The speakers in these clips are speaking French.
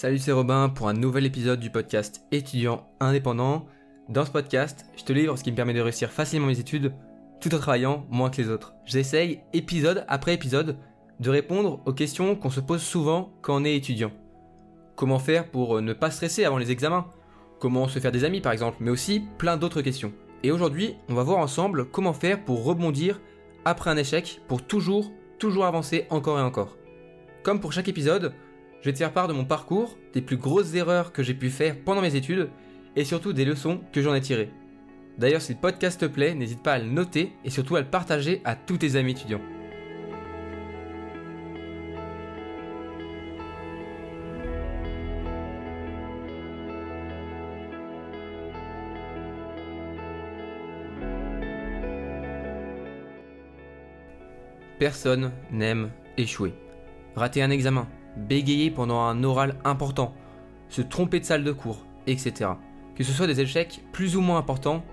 Salut, c'est Robin pour un nouvel épisode du podcast étudiant indépendant. Dans ce podcast, je te livre ce qui me permet de réussir facilement mes études tout en travaillant moins que les autres. J'essaye, épisode après épisode, de répondre aux questions qu'on se pose souvent quand on est étudiant. Comment faire pour ne pas stresser avant les examens? Comment se faire des amis par exemple, mais aussi plein d'autres questions. Et aujourd'hui, on va voir ensemble comment faire pour rebondir après un échec, pour toujours, toujours avancer encore et encore. Comme pour chaque épisode, je vais te faire part de mon parcours, des plus grosses erreurs que j'ai pu faire pendant mes études, et surtout des leçons que j'en ai tirées. D'ailleurs, si le podcast te plaît, n'hésite pas à le noter et surtout à le partager à tous tes amis étudiants. Personne n'aime échouer. Rater un examen, bégayer pendant un oral important, se tromper de salle de cours, etc. Que ce soit des échecs plus ou moins importants,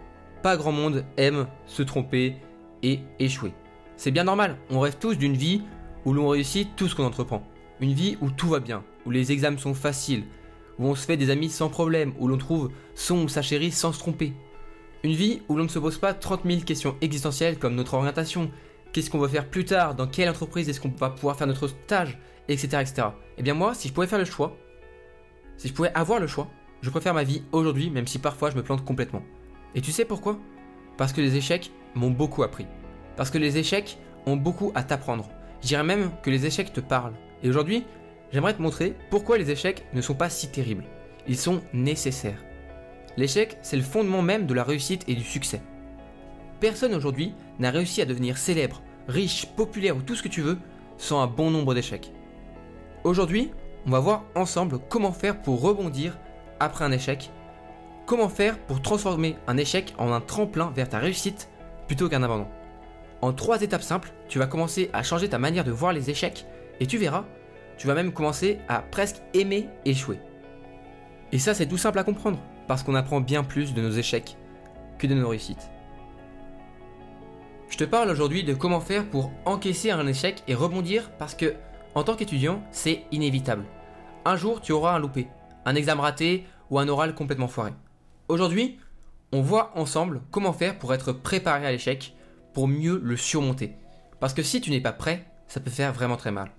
pas grand monde aime se tromper et échouer. C'est bien normal, on rêve tous d'une vie où l'on réussit tout ce qu'on entreprend. Une vie où tout va bien, où les examens sont faciles, où on se fait des amis sans problème, où l'on trouve son ou sa chérie sans se tromper. Une vie où l'on ne se pose pas 30 000 questions existentielles comme notre orientation, qu'est-ce qu'on va faire plus tard, dans quelle entreprise est-ce qu'on va pouvoir faire notre stage, etc., etc. Et eh bien moi, si je pouvais faire le choix, si je pouvais avoir le choix, je préfère ma vie aujourd'hui, même si parfois je me plante complètement. Et tu sais pourquoi? Parce que les échecs m'ont beaucoup appris. Parce que les échecs ont beaucoup à t'apprendre. Je même que les échecs te parlent. Et aujourd'hui, j'aimerais te montrer pourquoi les échecs ne sont pas si terribles. Ils sont nécessaires. L'échec, c'est le fondement même de la réussite et du succès. Personne aujourd'hui n'a réussi à devenir célèbre, riche, populaire ou tout ce que tu veux sans un bon nombre d'échecs. Aujourd'hui, on va voir ensemble comment faire pour rebondir après un échec, comment faire pour transformer un échec en un tremplin vers ta réussite plutôt qu'un abandon. En trois étapes simples, tu vas commencer à changer ta manière de voir les échecs et tu verras, tu vas même commencer à presque aimer échouer. Et ça c'est tout simple à comprendre parce qu'on apprend bien plus de nos échecs que de nos réussites. Je te parle aujourd'hui de comment faire pour encaisser un échec et rebondir parce que, en tant qu'étudiant, c'est inévitable. Un jour, tu auras un loupé, un examen raté ou un oral complètement foiré. Aujourd'hui, on voit ensemble comment faire pour être préparé à l'échec, pour mieux le surmonter. Parce que si tu n'es pas prêt, ça peut faire vraiment très mal.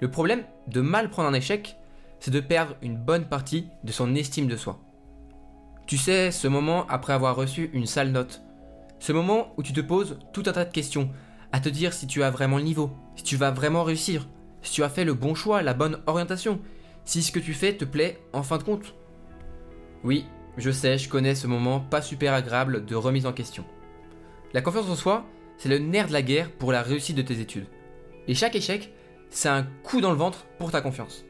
Le problème de mal prendre un échec, c'est de perdre une bonne partie de son estime de soi. Tu sais, ce moment après avoir reçu une sale note, ce moment où tu te poses tout un tas de questions, à te dire si tu as vraiment le niveau, si tu vas vraiment réussir, si tu as fait le bon choix, la bonne orientation, si ce que tu fais te plaît en fin de compte. Oui, je sais, je connais ce moment pas super agréable de remise en question. La confiance en soi, c'est le nerf de la guerre pour la réussite de tes études. Et chaque échec, c'est un coup dans le ventre pour ta confiance.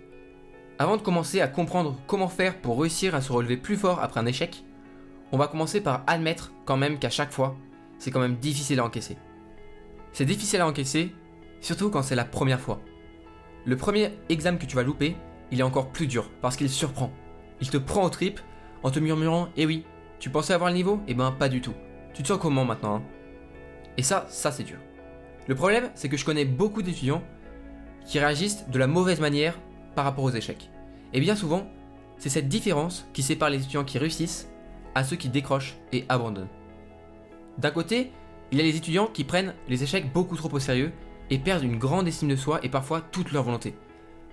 Avant de commencer à comprendre comment faire pour réussir à se relever plus fort après un échec, on va commencer par admettre quand même qu'à chaque fois, c'est quand même difficile à encaisser. C'est difficile à encaisser, surtout quand c'est la première fois. Le premier examen que tu vas louper, il est encore plus dur parce qu'il surprend. Il te prend au trip en te murmurant Eh oui, tu pensais avoir le niveau? Eh ben pas du tout. Tu te sens comment maintenant hein? Et ça, ça c'est dur. Le problème, c'est que je connais beaucoup d'étudiants qui réagissent de la mauvaise manière par rapport aux échecs. Et bien souvent, c'est cette différence qui sépare les étudiants qui réussissent à ceux qui décrochent et abandonnent. D'un côté, il y a les étudiants qui prennent les échecs beaucoup trop au sérieux et perdent une grande estime de soi et parfois toute leur volonté.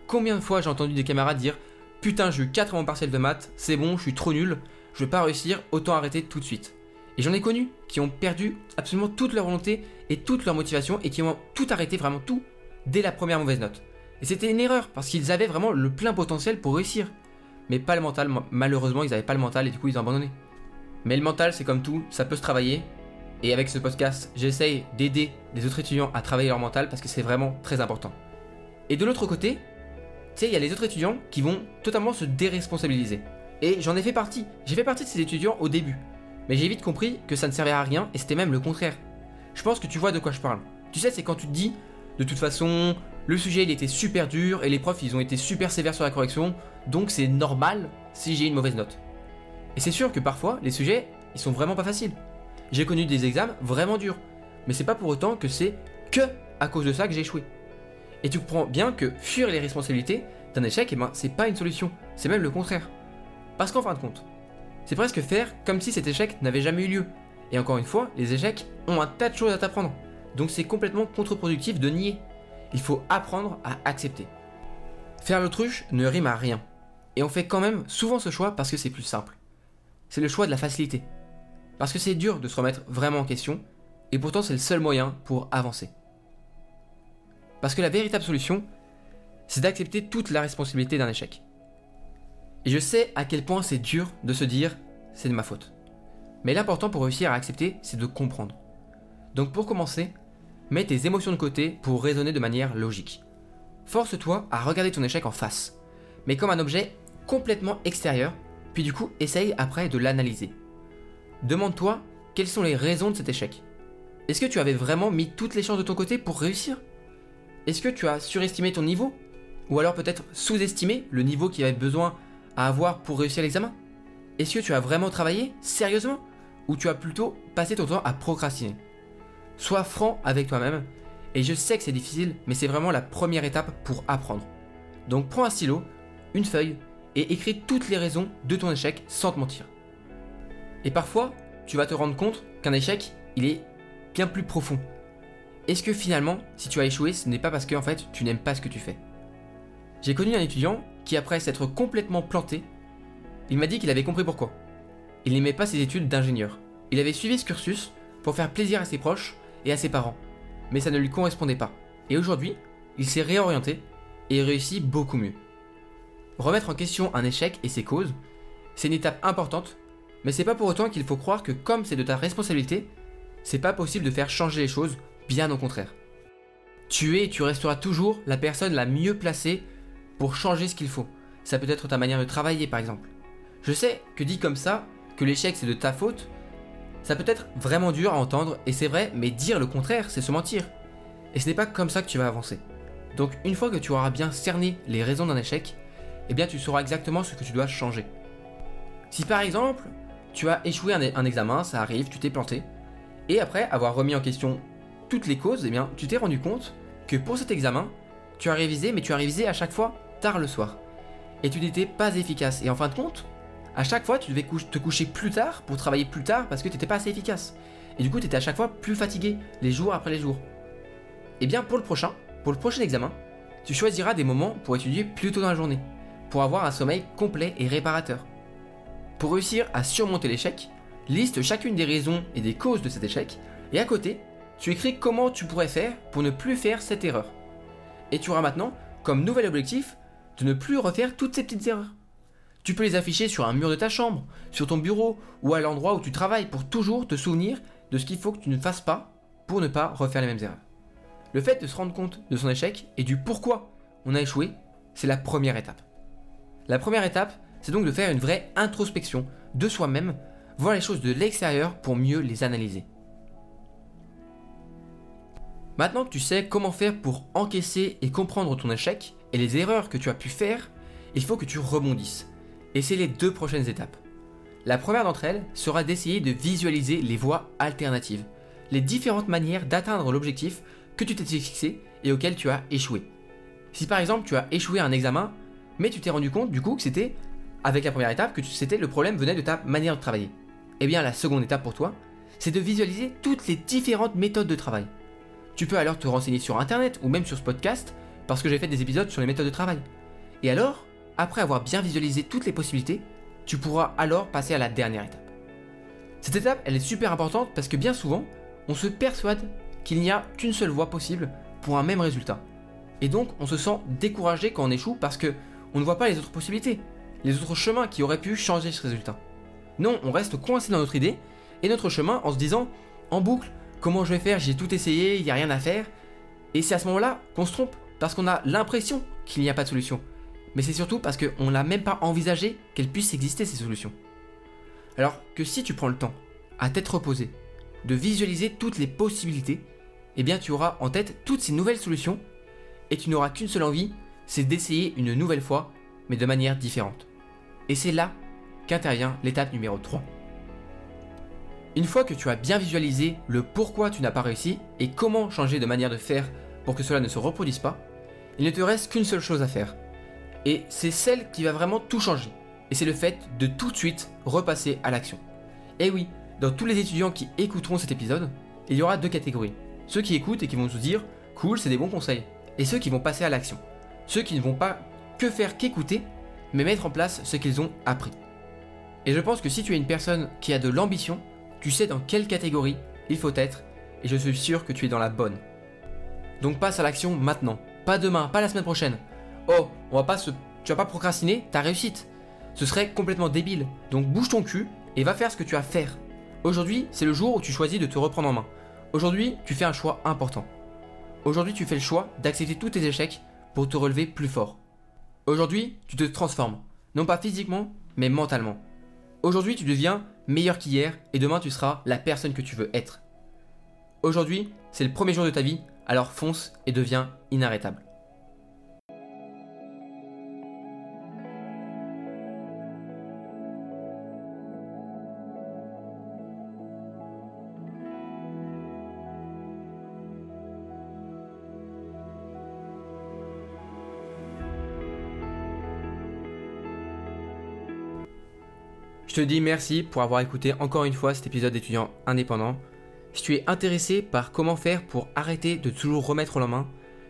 Combien de fois j'ai entendu des camarades dire Putain, j'ai eu 4 en partiel de maths, c'est bon, je suis trop nul, je vais pas réussir, autant arrêter tout de suite. Et j'en ai connu qui ont perdu absolument toute leur volonté et toute leur motivation et qui ont tout arrêté, vraiment tout, dès la première mauvaise note. Et c'était une erreur parce qu'ils avaient vraiment le plein potentiel pour réussir. Mais pas le mental, malheureusement ils n'avaient pas le mental et du coup ils ont abandonné. Mais le mental, c'est comme tout, ça peut se travailler. Et avec ce podcast, j'essaye d'aider les autres étudiants à travailler leur mental parce que c'est vraiment très important. Et de l'autre côté, tu sais, il y a les autres étudiants qui vont totalement se déresponsabiliser. Et j'en ai fait partie. J'ai fait partie de ces étudiants au début. Mais j'ai vite compris que ça ne servait à rien et c'était même le contraire. Je pense que tu vois de quoi je parle. Tu sais, c'est quand tu te dis, de toute façon, le sujet il était super dur et les profs ils ont été super sévères sur la correction, donc c'est normal si j'ai une mauvaise note. Et c'est sûr que parfois, les sujets, ils sont vraiment pas faciles. J'ai connu des examens vraiment durs. Mais c'est pas pour autant que c'est que à cause de ça que j'ai échoué. Et tu comprends bien que fuir les responsabilités, d'un échec, eh ben, c'est pas une solution, c'est même le contraire. Parce qu'en fin de compte, c'est presque faire comme si cet échec n'avait jamais eu lieu. Et encore une fois, les échecs ont un tas de choses à t'apprendre. Donc c'est complètement contre-productif de nier. Il faut apprendre à accepter. Faire l'autruche ne rime à rien. Et on fait quand même souvent ce choix parce que c'est plus simple. C'est le choix de la facilité. Parce que c'est dur de se remettre vraiment en question, et pourtant c'est le seul moyen pour avancer. Parce que la véritable solution, c'est d'accepter toute la responsabilité d'un échec. Et je sais à quel point c'est dur de se dire c'est de ma faute. Mais l'important pour réussir à accepter, c'est de comprendre. Donc pour commencer, mets tes émotions de côté pour raisonner de manière logique. Force-toi à regarder ton échec en face, mais comme un objet complètement extérieur, puis du coup essaye après de l'analyser. Demande-toi quelles sont les raisons de cet échec? Est-ce que tu avais vraiment mis toutes les chances de ton côté pour réussir? Est-ce que tu as surestimé ton niveau? Ou alors peut-être sous-estimé le niveau qu'il avait besoin à avoir pour réussir l'examen? Est-ce que tu as vraiment travaillé sérieusement? Ou tu as plutôt passé ton temps à procrastiner? Sois franc avec toi-même, et je sais que c'est difficile, mais c'est vraiment la première étape pour apprendre. Donc prends un stylo, une feuille, et écris toutes les raisons de ton échec sans te mentir. Et parfois, tu vas te rendre compte qu'un échec, il est bien plus profond. Est-ce que finalement, si tu as échoué, ce n'est pas parce que en fait, tu n'aimes pas ce que tu fais? J'ai connu un étudiant qui, après s'être complètement planté, il m'a dit qu'il avait compris pourquoi. Il n'aimait pas ses études d'ingénieur. Il avait suivi ce cursus pour faire plaisir à ses proches et à ses parents, mais ça ne lui correspondait pas. Et aujourd'hui, il s'est réorienté et réussit beaucoup mieux. Remettre en question un échec et ses causes, c'est une étape importante, mais c'est pas pour autant qu'il faut croire que comme c'est de ta responsabilité, c'est pas possible de faire changer les choses, bien au contraire. Tu es et tu resteras toujours la personne la mieux placée pour changer ce qu'il faut. Ça peut être ta manière de travailler par exemple. Je sais que dit comme ça, que l'échec c'est de ta faute, ça peut être vraiment dur à entendre, et c'est vrai, mais dire le contraire, c'est se mentir. Et ce n'est pas comme ça que tu vas avancer. Donc une fois que tu auras bien cerné les raisons d'un échec, eh bien tu sauras exactement ce que tu dois changer. Si par exemple, tu as échoué un, examen, ça arrive, tu t'es planté, et après avoir remis en question toutes les causes, eh bien tu t'es rendu compte que pour cet examen, tu as révisé, mais tu as révisé à chaque fois tard le soir. Et tu n'étais pas efficace. Et en fin de compte, à chaque fois, tu devais te coucher plus tard pour travailler plus tard parce que tu n'étais pas assez efficace. Et du coup, tu étais à chaque fois plus fatigué, les jours après les jours. Et eh bien, pour le prochain, pour le prochain examen, tu choisiras des moments pour étudier plus tôt dans la journée, pour avoir un sommeil complet et réparateur. Pour réussir à surmonter l'échec, liste chacune des raisons et des causes de cet échec, et à côté, tu écris comment tu pourrais faire pour ne plus faire cette erreur. Et tu auras maintenant comme nouvel objectif de ne plus refaire toutes ces petites erreurs. Tu peux les afficher sur un mur de ta chambre, sur ton bureau ou à l'endroit où tu travailles pour toujours te souvenir de ce qu'il faut que tu ne fasses pas pour ne pas refaire les mêmes erreurs. Le fait de se rendre compte de son échec et du pourquoi on a échoué, c'est la première étape. La première étape, c'est donc de faire une vraie introspection de soi-même, voir les choses de l'extérieur pour mieux les analyser. Maintenant que tu sais comment faire pour encaisser et comprendre ton échec et les erreurs que tu as pu faire, il faut que tu rebondisses. Et c'est les deux prochaines étapes. La première d'entre elles sera d'essayer de visualiser les voies alternatives, les différentes manières d'atteindre l'objectif que tu t'es fixé et auquel tu as échoué. Si par exemple tu as échoué un examen, mais tu t'es rendu compte du coup que c'était, avec la première étape, que c'était le problème venait de ta manière de travailler. Eh bien la seconde étape pour toi, c'est de visualiser toutes les différentes méthodes de travail. Tu peux alors te renseigner sur internet ou même sur ce podcast, parce que j'ai fait des épisodes sur les méthodes de travail. Et alors, après avoir bien visualisé toutes les possibilités, tu pourras alors passer à la dernière étape. Cette étape, elle est super importante parce que bien souvent, on se persuade qu'il n'y a qu'une seule voie possible pour un même résultat. Et donc, on se sent découragé quand on échoue parce que on ne voit pas les autres possibilités, les autres chemins qui auraient pu changer ce résultat. Non, on reste coincé dans notre idée et notre chemin en se disant en boucle comment je vais faire, j'ai tout essayé, il n'y a rien à faire. Et c'est à ce moment-là qu'on se trompe parce qu'on a l'impression qu'il n'y a pas de solution mais c'est surtout parce qu'on n'a même pas envisagé qu'elles puissent exister ces solutions. Alors que si tu prends le temps, à tête reposée, de visualiser toutes les possibilités, eh bien tu auras en tête toutes ces nouvelles solutions et tu n'auras qu'une seule envie, c'est d'essayer une nouvelle fois, mais de manière différente. Et c'est là qu'intervient l'étape numéro 3. Une fois que tu as bien visualisé le pourquoi tu n'as pas réussi et comment changer de manière de faire pour que cela ne se reproduise pas, il ne te reste qu'une seule chose à faire, Et c'est celle qui va vraiment tout changer. Et c'est le fait de tout de suite repasser à l'action. Et oui, dans tous les étudiants qui écouteront cet épisode, il y aura deux catégories. Ceux qui écoutent et qui vont se dire cool, c'est des bons conseils. Et ceux qui vont passer à l'action. Ceux qui ne vont pas que faire qu'écouter, mais mettre en place ce qu'ils ont appris. Et je pense que si tu es une personne qui a de l'ambition, tu sais dans quelle catégorie il faut être, et je suis sûr que tu es dans la bonne. Donc passe à l'action maintenant, pas demain, pas la semaine prochaine. Oh, on va pas tu vas pas procrastiner ta réussite. Ce serait complètement débile. Donc bouge ton cul et va faire ce que tu as à faire. Aujourd'hui, c'est le jour où tu choisis de te reprendre en main. Aujourd'hui, tu fais un choix important. Aujourd'hui, tu fais le choix d'accepter tous tes échecs pour te relever plus fort. Aujourd'hui, tu te transformes. Non pas physiquement, mais mentalement. Aujourd'hui, tu deviens meilleur qu'hier et demain, tu seras la personne que tu veux être. Aujourd'hui, c'est le premier jour de ta vie, alors fonce et deviens inarrêtable. Te dis merci pour avoir écouté encore une fois cet épisode d'étudiant indépendant. Si tu es intéressé par comment faire pour arrêter de toujours remettre la main,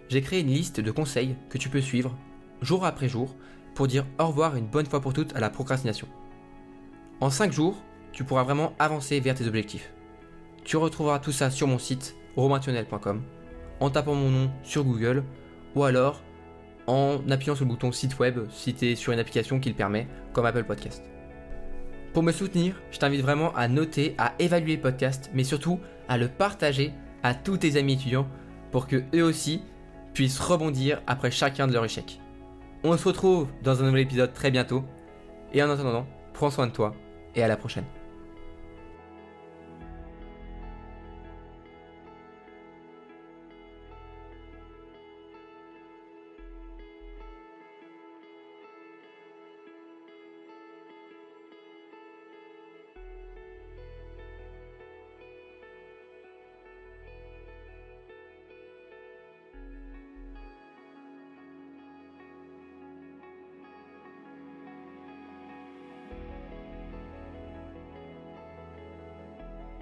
j'ai créé une liste de conseils que tu peux suivre jour après jour pour dire au revoir une bonne fois pour toutes à la procrastination. En 5 jours, tu pourras vraiment avancer vers tes objectifs. Tu retrouveras tout ça sur mon site romaintionnel.com en tapant mon nom sur Google ou alors en appuyant sur le bouton site web si tu es sur une application qui le permet comme Apple Podcast. Pour me soutenir, je t'invite vraiment à noter, à évaluer le podcast, mais surtout à le partager à tous tes amis étudiants pour que eux aussi puissent rebondir après chacun de leurs échecs. On se retrouve dans un nouvel épisode très bientôt, et en attendant, prends soin de toi et à la prochaine.